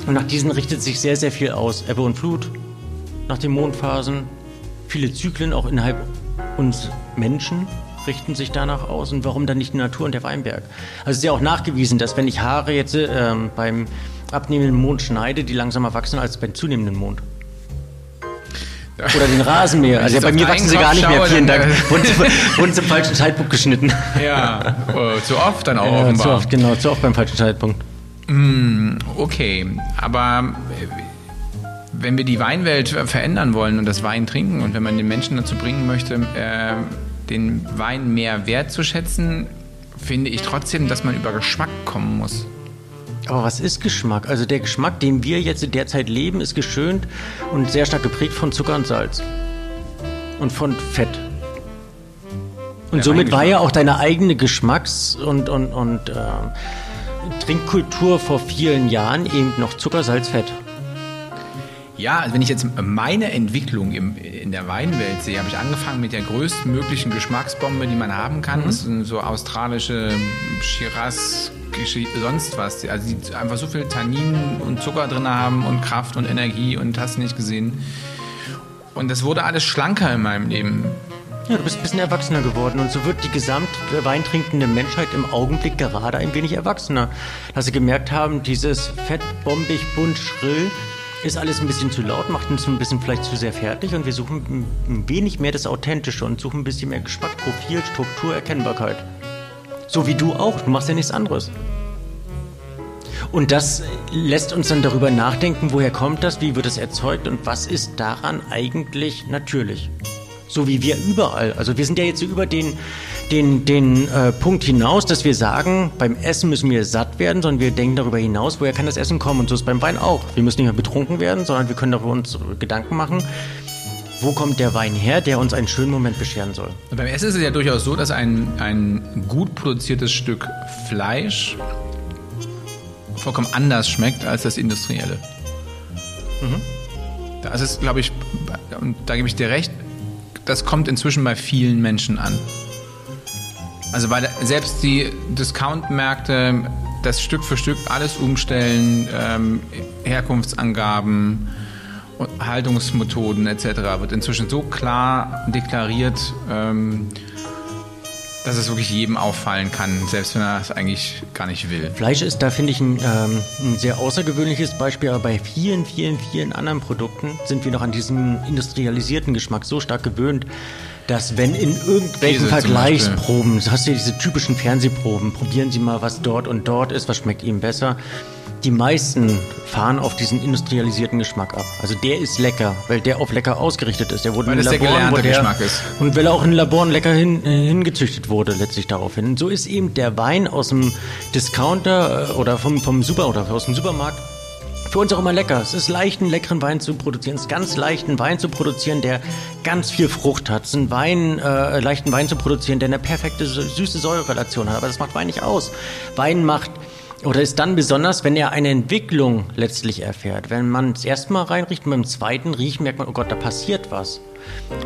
A: Und nach diesen richtet sich sehr, sehr viel aus. Ebbe und Flut, nach den Mondphasen, viele Zyklen auch innerhalb uns Menschen richten sich danach aus. Und warum dann nicht die Natur und der Weinberg? Also es ist ja auch nachgewiesen, dass wenn ich Haare jetzt ähm, beim abnehmenden Mond schneide, die langsamer wachsen als beim zunehmenden Mond. Oder den Rasenmäher. Also ja, bei mir wachsen sie gar nicht mehr. Vielen Dank. Wurden zum falschen Zeitpunkt geschnitten.
B: Ja, oh, zu oft dann auch ja, offenbar.
A: Zu oft, genau, zu oft beim falschen Zeitpunkt.
B: Mm, okay, aber äh, wenn wir die Weinwelt verändern wollen und das Wein trinken und wenn man den Menschen dazu bringen möchte, äh, den Wein mehr wertzuschätzen, finde ich trotzdem, dass man über Geschmack kommen muss.
A: Aber was ist Geschmack? Also der Geschmack, den wir jetzt in der Zeit leben, ist geschönt und sehr stark geprägt von Zucker und Salz. Und von Fett. Und somit war ja auch deine eigene Geschmacks- und, und, und äh, Trinkkultur vor vielen Jahren eben noch Zucker, Salz, Fett.
B: Ja, also wenn ich jetzt meine Entwicklung im, in der Weinwelt sehe, habe ich angefangen mit der größtmöglichen Geschmacksbombe, die man haben kann. Mhm. Das sind so australische Shiraz, sonst was. Also die einfach so viel Tannin und Zucker drin haben und Kraft und Energie und hast nicht gesehen. Und das wurde alles schlanker in meinem Leben.
A: Ja, du bist ein bisschen erwachsener geworden und so wird die gesamt weintrinkende Menschheit im Augenblick gerade ein wenig erwachsener. Dass sie gemerkt haben, dieses fett, bombig, bunt, schrill ist alles ein bisschen zu laut, macht uns ein bisschen vielleicht zu sehr fertig und wir suchen ein wenig mehr das Authentische und suchen ein bisschen mehr Geschmack, Profil, Struktur, Erkennbarkeit. So wie du auch, du machst ja nichts anderes. Und das lässt uns dann darüber nachdenken, woher kommt das, wie wird es erzeugt und was ist daran eigentlich natürlich. So wie wir überall. Also wir sind ja jetzt über den, den, den äh, Punkt hinaus, dass wir sagen, beim Essen müssen wir satt werden, sondern wir denken darüber hinaus, woher kann das Essen kommen. Und so ist beim Wein auch. Wir müssen nicht mehr betrunken werden, sondern wir können darüber uns Gedanken machen, wo kommt der Wein her, der uns einen schönen Moment bescheren soll.
B: Und beim Essen ist es ja durchaus so, dass ein, ein gut produziertes Stück Fleisch vollkommen anders schmeckt als das industrielle. Mhm. Das ist, glaube ich, und da gebe ich dir recht, das kommt inzwischen bei vielen Menschen an. Also weil selbst die Discount-Märkte das Stück für Stück alles umstellen, ähm, Herkunftsangaben, Haltungsmethoden etc. wird inzwischen so klar deklariert, ähm, dass es wirklich jedem auffallen kann, selbst wenn er es eigentlich gar nicht will.
A: Fleisch ist da, finde ich, ein, ähm, ein, sehr außergewöhnliches Beispiel, aber bei vielen, vielen, vielen anderen Produkten sind wir noch an diesem industrialisierten Geschmack so stark gewöhnt, dass wenn in irgendwelchen Käse Vergleichsproben, hast du diese typischen Fernsehproben, probieren Sie mal, was dort und dort ist, was schmeckt Ihnen besser die meisten fahren auf diesen industrialisierten Geschmack ab. Also der ist lecker, weil der auf lecker ausgerichtet ist. Der wurde
B: weil in Laboren, der gelernte der, Geschmack ist.
A: Und weil er auch in Laboren lecker hin, äh, hingezüchtet wurde, letztlich daraufhin. Und so ist eben der Wein aus dem Discounter äh, oder vom, vom Super oder aus dem Supermarkt für uns auch immer lecker. Es ist leicht, einen leckeren Wein zu produzieren. Es ist ganz leicht, einen Wein zu produzieren, der ganz viel Frucht hat. Es ist ein Wein, äh, leichten Wein zu produzieren, der eine perfekte süße Säurerelation hat. Aber das macht Wein nicht aus. Wein macht Oder ist dann besonders, wenn er eine Entwicklung letztlich erfährt. Wenn man es erstmal reinriecht und beim zweiten riecht, merkt man, oh Gott, da passiert was.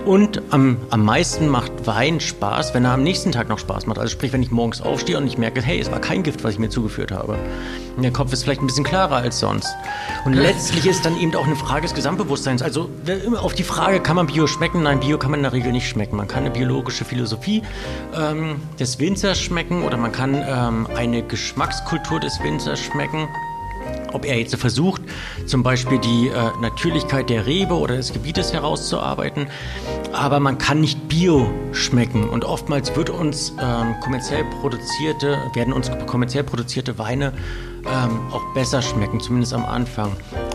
A: Und am, am meisten macht Wein Spaß, wenn er am nächsten Tag noch Spaß macht. Also sprich, wenn ich morgens aufstehe und ich merke, hey, es war kein Gift, was ich mir zugeführt habe. Und der Kopf ist vielleicht ein bisschen klarer als sonst. Und letztlich ist dann eben auch eine Frage des Gesamtbewusstseins. Also auf die Frage, kann man Bio schmecken? Nein, Bio kann man in der Regel nicht schmecken. Man kann eine biologische Philosophie ähm, des Winzers schmecken oder man kann ähm, eine Geschmackskultur des Winzers schmecken ob er jetzt versucht, zum Beispiel die äh, Natürlichkeit der Rebe oder des Gebietes herauszuarbeiten. Aber man kann nicht Bio schmecken und oftmals wird uns ähm, kommerziell produzierte, werden uns kommerziell produzierte Weine ähm, auch besser schmecken, zumindest am Anfang.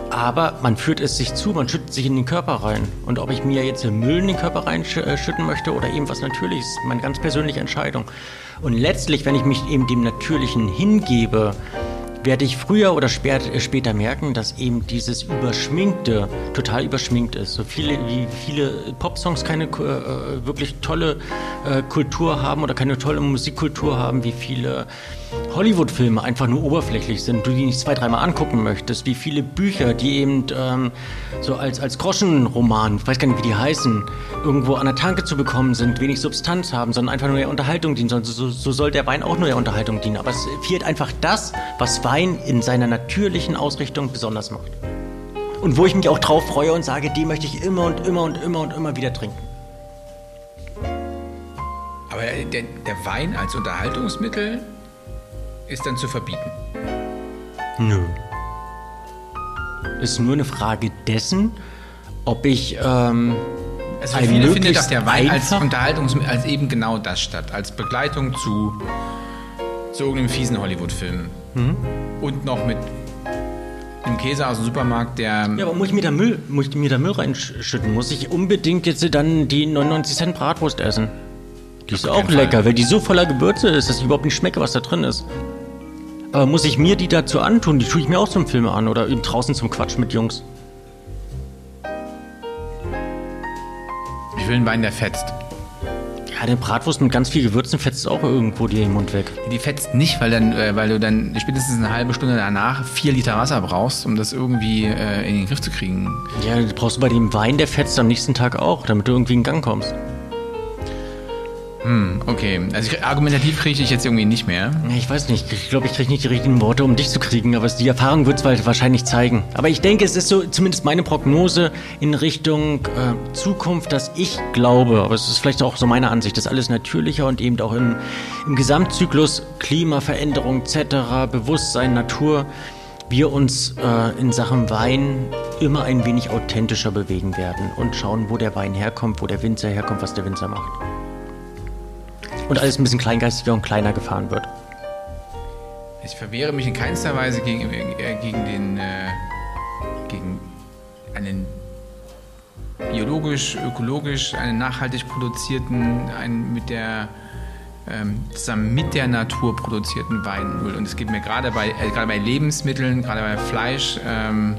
A: Aber man führt es sich zu, man schüttet sich in den Körper rein. Und ob ich mir jetzt Müll in den Körper reinschütten möchte oder eben was Natürliches, meine ganz persönliche Entscheidung. Und letztlich, wenn ich mich eben dem Natürlichen hingebe, werde ich früher oder äh, später merken, dass eben dieses Überschminkte total überschminkt ist. So viele, wie viele Popsongs keine äh, wirklich tolle äh, Kultur haben oder keine tolle Musikkultur haben, wie viele Hollywood-Filme einfach nur oberflächlich sind, du die nicht zwei, dreimal angucken möchtest, wie viele Bücher, die eben ähm, so als, als Groschenroman, ich weiß gar nicht, wie die heißen, irgendwo an der Tanke zu bekommen sind, wenig Substanz haben, sondern einfach nur der Unterhaltung dienen. So, so, so soll der Wein auch nur der Unterhaltung dienen. Aber es fehlt einfach das, was Wein in seiner natürlichen Ausrichtung besonders macht. Und wo ich mich auch drauf freue und sage, die möchte ich immer und immer und immer und immer wieder trinken.
B: Aber der, der Wein als Unterhaltungsmittel ist dann zu verbieten.
A: Nö. Ist nur eine Frage dessen, ob ich. Ähm,
B: also für viele findet doch der Wein als Unterhaltungsmittel, als eben genau das statt, als Begleitung zu, zu irgendeinem fiesen Hollywood-Film. Mhm. Und noch mit einem Käse aus dem Supermarkt, der.
A: Ja, aber muss ich mir da Müll, muss ich mir da Müll reinschütten? Muss ich unbedingt jetzt dann die 99 Cent Bratwurst essen? Die ist auch lecker, Fall. weil die so voller Gewürze ist, dass ich überhaupt nicht schmecke, was da drin ist. Aber muss ich mir die dazu antun? Die tue ich mir auch zum Film an oder eben draußen zum Quatsch mit Jungs.
B: Ich will einen Wein, der fetzt.
A: Ja, der Bratwurst mit ganz viel Gewürzen fetzt auch irgendwo dir im Mund weg.
B: Die fetzt nicht, weil, dann, äh, weil du dann spätestens eine halbe Stunde danach vier Liter Wasser brauchst, um das irgendwie äh, in den Griff zu kriegen.
A: Ja, das brauchst du bei dem Wein, der fetzt am nächsten Tag auch, damit du irgendwie in Gang kommst.
B: Hm, okay. Also argumentativ kriege ich jetzt irgendwie nicht mehr.
A: Ich weiß nicht. Ich glaube, ich kriege nicht die richtigen Worte, um dich zu kriegen, aber die Erfahrung wird es wahrscheinlich zeigen. Aber ich denke, es ist so zumindest meine Prognose in Richtung äh, Zukunft, dass ich glaube, aber es ist vielleicht auch so meine Ansicht, dass alles natürlicher und eben auch im, im Gesamtzyklus Klimaveränderung etc., Bewusstsein, Natur, wir uns äh, in Sachen Wein immer ein wenig authentischer bewegen werden und schauen, wo der Wein herkommt, wo der Winzer herkommt, was der Winzer macht und alles ein bisschen kleingeistiger und kleiner gefahren wird.
B: Ich verwehre mich in keinster Weise gegen, äh, gegen den äh, gegen einen biologisch, ökologisch, einen nachhaltig produzierten, einen mit der ähm, zusammen mit der Natur produzierten Wein. Und es geht mir gerade bei, äh, gerade bei Lebensmitteln, gerade bei Fleisch, ähm,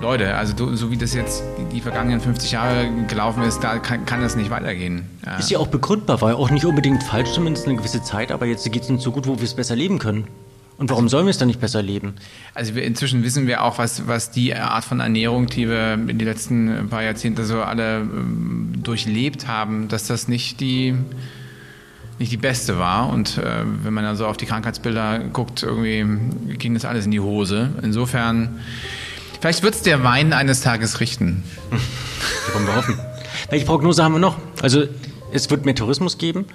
B: Leute, also so wie das jetzt die, vergangenen 50 Jahre gelaufen ist, da kann, kann das nicht weitergehen.
A: Ja. Ist ja auch begründbar, war ja auch nicht unbedingt falsch, zumindest eine gewisse Zeit, aber jetzt geht es uns so gut, wo wir es besser leben können. Und warum sollen wir es dann nicht besser leben?
B: Also wir, inzwischen wissen wir auch, was, was die Art von Ernährung, die wir in den letzten paar Jahrzehnten so alle ähm, durchlebt haben, dass das nicht die nicht die beste war. Und äh, wenn man dann so auf die Krankheitsbilder guckt, irgendwie ging das alles in die Hose. Insofern Vielleicht wird es der Wein eines Tages richten.
A: Wollen wir hoffen. Welche Prognose haben wir noch? Also es wird mehr Tourismus geben.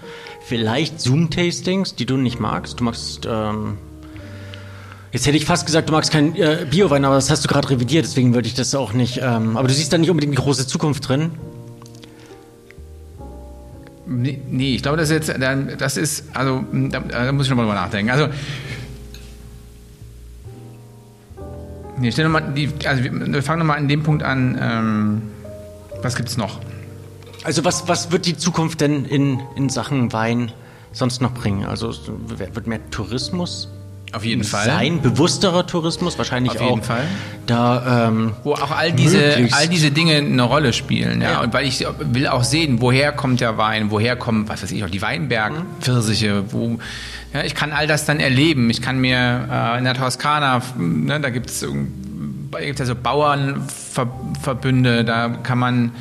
A: Vielleicht Zoom-Tastings, die du nicht magst. Du magst... Ähm Jetzt hätte ich fast gesagt, du magst keinen äh, Bio-Wein, aber das hast du gerade revidiert, deswegen würde ich das auch nicht. Ähm, aber du siehst da nicht unbedingt eine große Zukunft drin.
B: Nee, nee, ich glaube, das ist jetzt, das ist, also, da, da muss ich nochmal drüber nachdenken. Also, Nee, stell mal die, also wir fangen nochmal an dem Punkt an. Ähm, was gibt's noch?
A: Also was, was wird die Zukunft denn in, in Sachen Wein sonst noch bringen? Also wird mehr Tourismus
B: auf jeden Fall.
A: Sein bewussterer Tourismus wahrscheinlich
B: auch. Auf jeden Fall.
A: Da, ähm,
B: Wo auch all diese, all diese Dinge eine Rolle spielen. Ja? ja? Und weil ich will auch sehen, woher kommt der Wein, woher kommen, was weiß ich, auch die Weinberg, Pfirsiche, wo Ja, ich kann all das dann erleben. Ich kann mir äh, in der Toskana, ne, da gibt es ja so Bauernverbünde, da kann man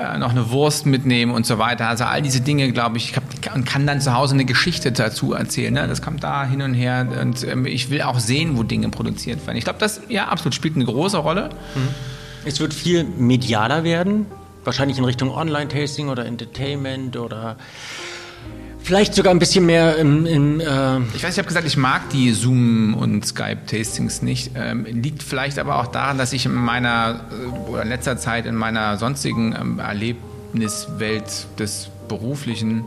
B: äh, noch eine Wurst mitnehmen und so weiter. Also all diese Dinge, glaube ich, und kann dann zu Hause eine Geschichte dazu erzählen. Ne? Das kommt da hin und her und ähm, ich will auch sehen, wo Dinge produziert werden. Ich glaube, das ja absolut spielt eine große Rolle. Mhm.
A: Es wird viel medialer werden, wahrscheinlich in Richtung Online-Tasting oder Entertainment oder Vielleicht sogar ein bisschen mehr im. im
B: äh ich weiß, ich habe gesagt, ich mag die Zoom- und Skype-Tastings nicht. Ähm, liegt vielleicht aber auch daran, dass ich in meiner äh, oder in letzter Zeit in meiner sonstigen ähm, Erlebniswelt des beruflichen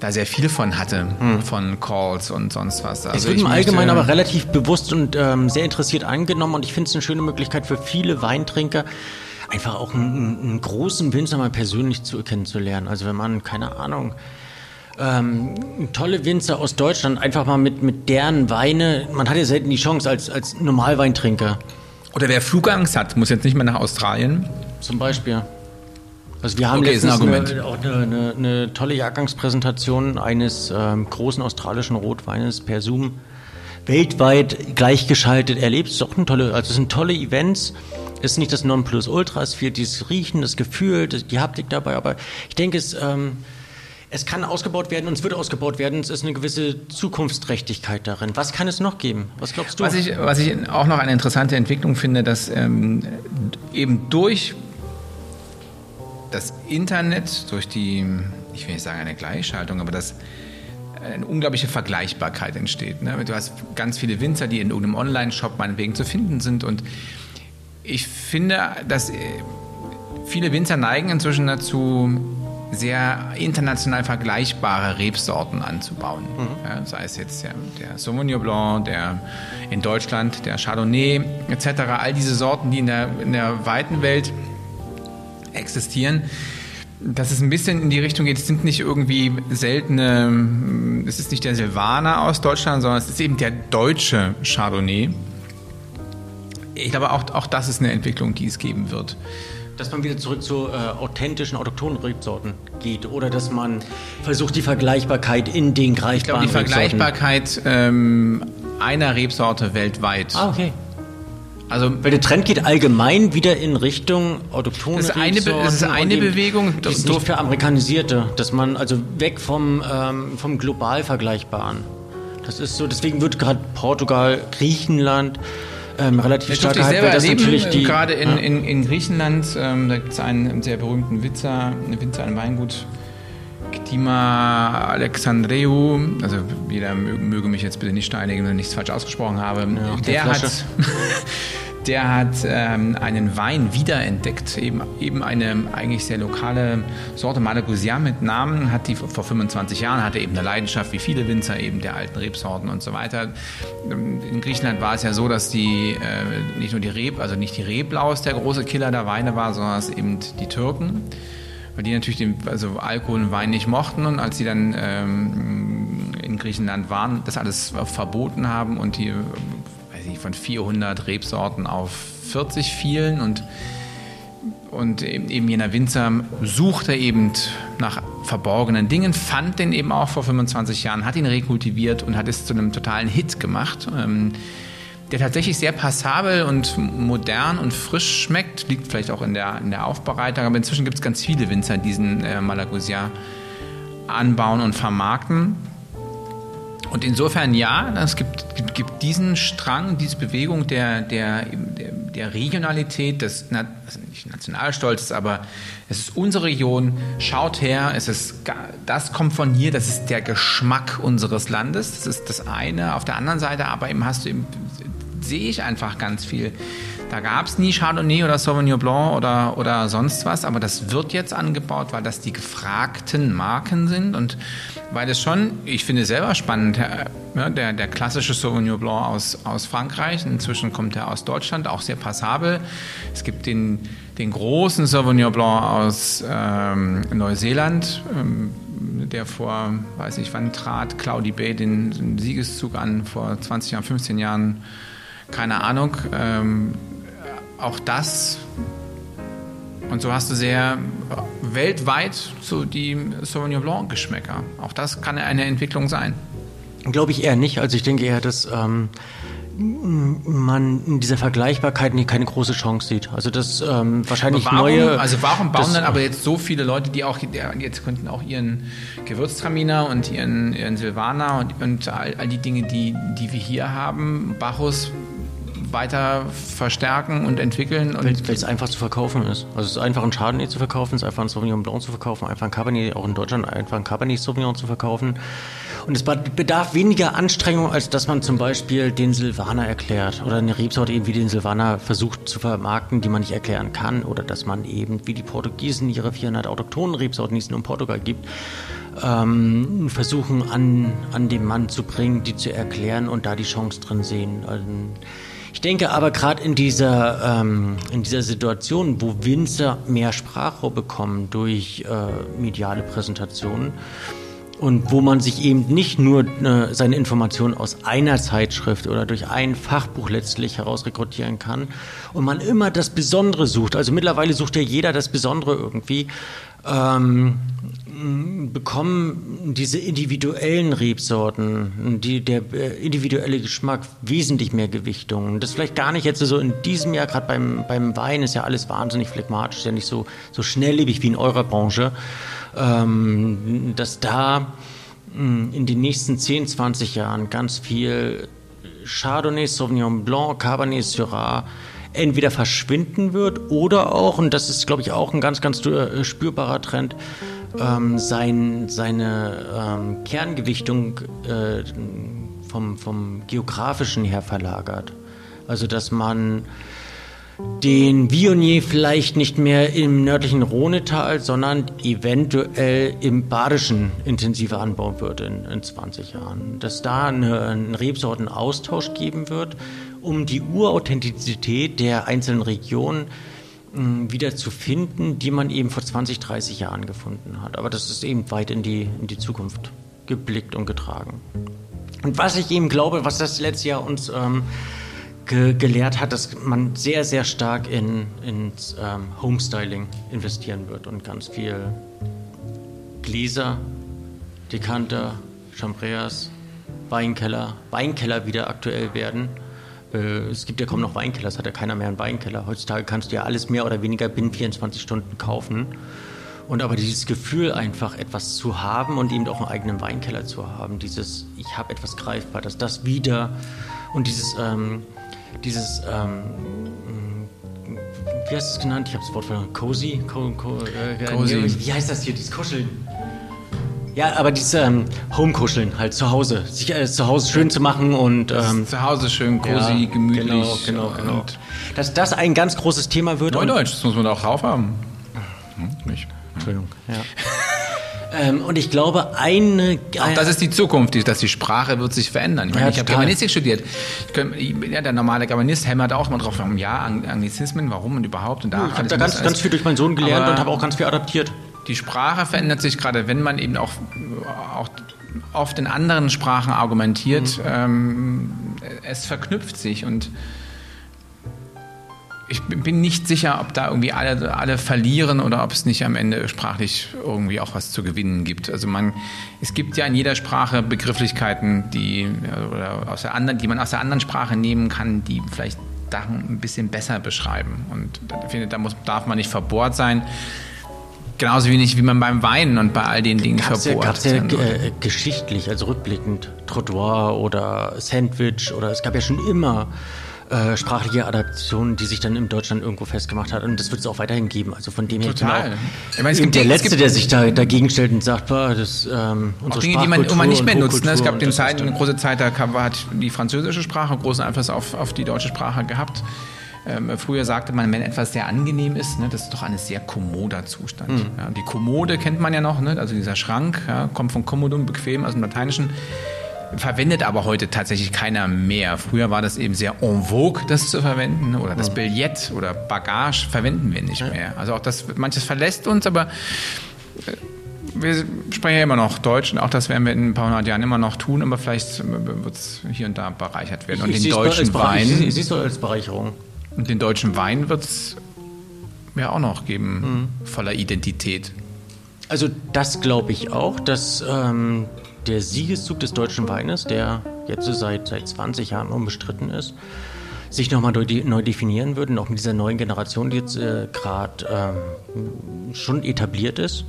B: da sehr viel von hatte, hm. von Calls und sonst was.
A: Also es wird im Allgemeinen aber relativ bewusst und ähm, sehr interessiert angenommen und ich finde es eine schöne Möglichkeit für viele Weintrinker, einfach auch einen, einen großen Winzer mal persönlich zu kennenzulernen. Also wenn man, keine Ahnung, ähm, tolle Winzer aus Deutschland, einfach mal mit, mit deren Weine. Man hat ja selten die Chance als, als Normalweintrinker.
B: Oder wer Flugangst hat, muss jetzt nicht mehr nach Australien.
A: Zum Beispiel. Also wir haben okay, letztens eine, auch eine, eine, eine, tolle Jahrgangspräsentation eines ähm, großen australischen Rotweines per Zoom weltweit gleichgeschaltet erlebt. Es ist auch eine tolle, also es sind tolle Events. Es ist nicht das Nonplusultra, es fehlt dieses Riechen, das Gefühl, die Haptik dabei, aber ich denke, es ähm, es kann ausgebaut werden und es wird ausgebaut werden. Es ist eine gewisse Zukunftsträchtigkeit darin. Was kann es noch geben? Was glaubst du?
B: Was ich, was ich auch noch eine interessante Entwicklung finde, dass ähm, eben durch das Internet, durch die, ich will nicht sagen eine Gleichschaltung, aber dass eine unglaubliche Vergleichbarkeit entsteht. Ne? Du hast ganz viele Winzer, die in irgendeinem Online-Shop meinetwegen zu finden sind und ich finde, dass äh, viele Winzer neigen inzwischen dazu, sehr international vergleichbare Rebsorten anzubauen. Mhm. Ja, sei es jetzt der, der, Sauvignon Blanc, der in Deutschland, der Chardonnay etc. All diese Sorten, die in der, in der weiten Welt existieren, dass es ein bisschen in die Richtung geht, es sind nicht irgendwie seltene, es ist nicht der Silvaner aus Deutschland, sondern es ist eben der deutsche Chardonnay. Ich glaube, auch, auch das ist eine Entwicklung, die es geben wird
A: dass man wieder zurück zu äh, authentischen autochthonen Rebsorten geht oder dass man versucht, die Vergleichbarkeit in den greifbaren
B: Ich glaube, die Vergleichbarkeit ähm, einer Rebsorte weltweit.
A: Ah, okay. Also, Weil der Trend geht allgemein wieder in Richtung autochtone
B: das ist eine, Rebsorten. Das ist eine Bewegung.
A: Das ist nicht für Amerikanisierte, dass man also weg vom, ähm, vom global Vergleichbaren. Das ist so, deswegen wird gerade Portugal, Griechenland, ähm, relativ
B: das stark gehypt, selber das natürlich die, gerade in, ja. in, in Griechenland, ähm, da gibt es einen sehr berühmten Winzer, Winzer ein Weingut, Ktima Alexandreu, also jeder möge mich jetzt bitte nicht steinigen, wenn ich nichts falsch ausgesprochen habe. Ja, der, der hat der hat ähm, einen Wein wiederentdeckt, eben, eben eine eigentlich sehr lokale Sorte Malagusia mit Namen, hat die vor 25 Jahren, hatte eben eine Leidenschaft, wie viele Winzer eben der alten Rebsorten und so weiter. Ähm, in Griechenland war es ja so, dass die äh, nicht nur die Reb, also nicht die Reblaus der große Killer der Weine war, sondern es eben die Türken weil die natürlich den, also Alkohol und Wein nicht mochten. Und als sie dann ähm, in Griechenland waren, das alles verboten haben und die nicht, von 400 Rebsorten auf 40 fielen und, und eben jener Winzer suchte eben nach verborgenen Dingen, fand den eben auch vor 25 Jahren, hat ihn rekultiviert und hat es zu einem totalen Hit gemacht. Ähm, der tatsächlich sehr passabel und modern und frisch schmeckt, liegt vielleicht auch in der, in der Aufbereitung, aber inzwischen gibt es ganz viele Winzer, die diesen äh, Malagousia anbauen und vermarkten. Und insofern ja, es gibt, gibt, gibt, diesen Strang, diese Bewegung der, der, der, Regionalität, des also nicht Nationalstolzes, aber es ist unsere Region, schaut her, es ist, das kommt von hier, das ist der Geschmack unseres Landes, das ist das eine. Auf der anderen Seite aber eben hast du eben, sehe ich einfach ganz viel da gab es nie Chardonnay oder Sauvignon Blanc oder, oder sonst was, aber das wird jetzt angebaut, weil das die gefragten Marken sind und weil es schon, ich finde es selber spannend, der, der klassische Sauvignon Blanc aus, aus Frankreich, inzwischen kommt er aus Deutschland, auch sehr passabel. Es gibt den, den großen Sauvignon Blanc aus ähm, Neuseeland, ähm, der vor, weiß ich wann trat, Claudie Bay den, den Siegeszug an, vor 20 Jahren, 15 Jahren, keine Ahnung. Ähm, auch das, und so hast du sehr weltweit so die Sauvignon Blanc Geschmäcker. Auch das kann eine Entwicklung sein.
A: Glaube ich eher nicht. Also ich denke eher, dass ähm, man in dieser Vergleichbarkeit nie keine große Chance sieht. Also das ähm, wahrscheinlich
B: warum,
A: neue.
B: Also warum bauen das, dann aber jetzt so viele Leute, die auch jetzt könnten auch ihren Gewürztraminer und ihren, ihren Silvaner und, und all, all die Dinge, die, die wir hier haben, Bacchus weiter verstärken und entwickeln.
A: Weil es einfach zu verkaufen ist. Also es ist einfach ein Chardonnay zu verkaufen, es ist einfach ein Sauvignon Blanc zu verkaufen, einfach ein Cabernet, auch in Deutschland einfach ein Cabernet Sauvignon zu verkaufen. Und es bedarf weniger Anstrengung, als dass man zum Beispiel den Silvaner erklärt oder eine Rebsorte eben wie den Silvaner versucht zu vermarkten, die man nicht erklären kann oder dass man eben wie die Portugiesen ihre 400 autochthonen Rebsorten, die es nur in Portugal gibt, ähm, versuchen an, an den Mann zu bringen, die zu erklären und da die Chance drin sehen. Also, ich denke aber gerade in dieser, ähm, in dieser Situation, wo Winzer mehr Sprachrohr bekommen durch äh, mediale Präsentationen und wo man sich eben nicht nur äh, seine Informationen aus einer Zeitschrift oder durch ein Fachbuch letztlich herausrekrutieren kann und man immer das Besondere sucht. Also mittlerweile sucht ja jeder das Besondere irgendwie. Ähm, bekommen diese individuellen Rebsorten, die, der äh, individuelle Geschmack wesentlich mehr Gewichtung. Das vielleicht gar nicht jetzt so in diesem Jahr, gerade beim, beim Wein ist ja alles wahnsinnig phlegmatisch, ja nicht so, so schnelllebig wie in eurer Branche, ähm, dass da mh, in den nächsten 10, 20 Jahren ganz viel Chardonnay, Sauvignon Blanc, Cabernet Syrah entweder verschwinden wird oder auch, und das ist, glaube ich, auch ein ganz, ganz äh, spürbarer Trend, ähm, sein, seine ähm, Kerngewichtung äh, vom, vom geografischen her verlagert. Also dass man den Viognier vielleicht nicht mehr im nördlichen Rhonetal, sondern eventuell im Badischen intensiver anbauen wird in, in 20 Jahren. Dass da eine, einen Rebsortenaustausch geben wird, um die Urauthentizität der einzelnen Regionen wieder zu finden, die man eben vor 20, 30 Jahren gefunden hat. Aber das ist eben weit in die, in die Zukunft geblickt und getragen. Und was ich eben glaube, was das letzte Jahr uns ähm, ge gelehrt hat, dass man sehr, sehr stark in, ins ähm, Homestyling investieren wird und ganz viel Gläser, Dekanter, Chambreas, Weinkeller, Weinkeller wieder aktuell werden es gibt ja kaum noch Weinkeller, es hat ja keiner mehr einen Weinkeller. Heutzutage kannst du ja alles mehr oder weniger binnen 24 Stunden kaufen. Und aber dieses Gefühl einfach etwas zu haben und eben auch einen eigenen Weinkeller zu haben, dieses ich habe etwas greifbar, dass das wieder und dieses ähm, dieses ähm, wie heißt es genannt? Ich habe das Wort von cozy, co, co, äh, cozy. Wie heißt das hier? Dieses Kuscheln. Ja, aber dieses ähm, Homekuscheln halt zu Hause, sich äh, zu Hause schön zu machen und ähm,
B: zu Hause schön cozy, ja, gemütlich.
A: Genau, genau, genau. Dass das ein ganz großes Thema wird.
B: Neudeutsch, das muss man auch drauf haben.
A: Hm, nicht. Entschuldigung. Ja. Ähm, und ich glaube, eine.
B: Auch das ist die Zukunft, dass die Sprache wird sich verändern. Ich, meine, ja, ich habe Germanistik studiert. Ich, ja, der normale Germanist hämmert auch mal drauf, warum ja, Anglizismen, warum und überhaupt. Und
A: da ich habe da ganz, ganz viel durch meinen Sohn gelernt und habe auch ganz viel adaptiert
B: die Sprache verändert sich gerade, wenn man eben auch, auch oft in anderen Sprachen argumentiert. Mhm. Ähm, es verknüpft sich und ich bin nicht sicher, ob da irgendwie alle, alle verlieren oder ob es nicht am Ende sprachlich irgendwie auch was zu gewinnen gibt. Also man, es gibt ja in jeder Sprache Begrifflichkeiten, die, oder aus der anderen, die man aus der anderen Sprache nehmen kann, die vielleicht Sachen ein bisschen besser beschreiben. Und ich finde, da muss, darf man nicht verbohrt sein. Genauso wenig wie man beim Weinen und bei all den Dingen
A: gab's verbohrt. Ja, gab ja äh, geschichtlich, also rückblickend, Trottoir oder Sandwich oder es gab ja schon immer äh, sprachliche Adaptionen, die sich dann in Deutschland irgendwo festgemacht hat. Und das wird es auch weiterhin geben. Also von dem her
B: Total. Genau,
A: ich meine, es gibt der Letzte, der sich da dagegen stellt und sagt, boah, das ähm,
B: unsere auch Dinge, die man immer nicht mehr nutzt. Ne? Es gab den Zeit, eine große Zeit, da hat die französische Sprache großen Einfluss auf, auf die deutsche Sprache gehabt. Ähm, früher sagte man, wenn etwas sehr angenehm ist, ne, das ist doch ein sehr kommoder Zustand. Mhm. Ja, die Kommode kennt man ja noch, ne, also dieser Schrank, ja, kommt von commodum, bequem aus dem Lateinischen verwendet aber heute tatsächlich keiner mehr. Früher war das eben sehr en vogue, das zu verwenden. Oder das hm. Billett oder Bagage verwenden wir nicht mehr. Also auch das, manches verlässt uns, aber äh, wir sprechen ja immer noch Deutsch und auch das werden wir in ein paar hundert Jahren immer noch tun, aber vielleicht wird es hier und da bereichert werden. Und
A: ich den deutschen Wein. Siehst du als Bereicherung?
B: Und den deutschen Wein wird es ja auch noch geben, mhm. voller Identität.
A: Also das glaube ich auch, dass ähm, der Siegeszug des deutschen Weines, der jetzt seit, seit 20 Jahren unbestritten ist, sich nochmal neu definieren würden, auch mit dieser neuen Generation, die jetzt äh, gerade ähm, schon etabliert ist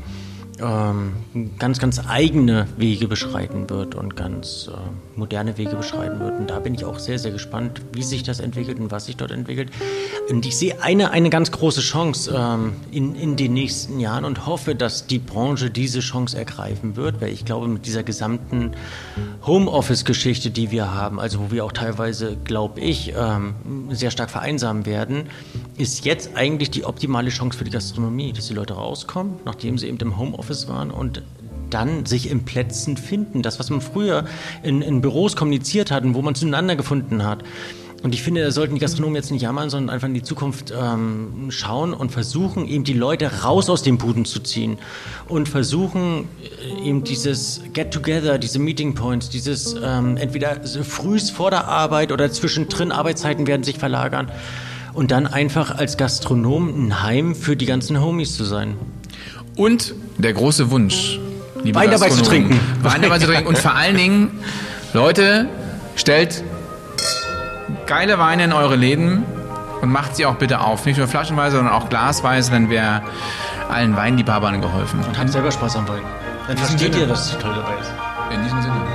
A: ähm, ganz, ganz eigene Wege beschreiten wird und ganz äh, moderne Wege beschreiten wird. Und da bin ich auch sehr, sehr gespannt, wie sich das entwickelt und was sich dort entwickelt. Und ich sehe eine, eine ganz große Chance ähm, in, in den nächsten Jahren und hoffe, dass die Branche diese Chance ergreifen wird, weil ich glaube, mit dieser gesamten Homeoffice-Geschichte, die wir haben, also wo wir auch teilweise, glaube ich, ähm, sehr stark vereinsamen werden, ist jetzt eigentlich die optimale Chance für die Gastronomie, dass die Leute rauskommen, nachdem sie eben im Homeoffice waren und dann sich in Plätzen finden. Das, was man früher in, in Büros kommuniziert hat und wo man zueinander gefunden hat. Und ich finde, da sollten die Gastronomen jetzt nicht jammern, sondern einfach in die Zukunft ähm, schauen und versuchen, eben die Leute raus aus den Buden zu ziehen. Und versuchen, äh, eben dieses Get-Together, diese Meeting Points, dieses ähm, entweder frühs vor der Arbeit oder zwischendrin Arbeitszeiten werden sich verlagern und dann einfach als Gastronom ein Heim für die ganzen Homies zu sein.
B: Und der große Wunsch,
A: Wein dabei zu trinken.
B: Wein dabei zu trinken und vor allen Dingen, Leute, stellt geile Weine in eure Läden und macht sie auch bitte auf. Nicht nur flaschenweise, sondern auch glasweise, dann wäre allen Weinliebhabern geholfen.
A: Und habt selber Spaß am Wein. Dann versteht ihr, was toll dabei ist.
B: In diesem Sinne.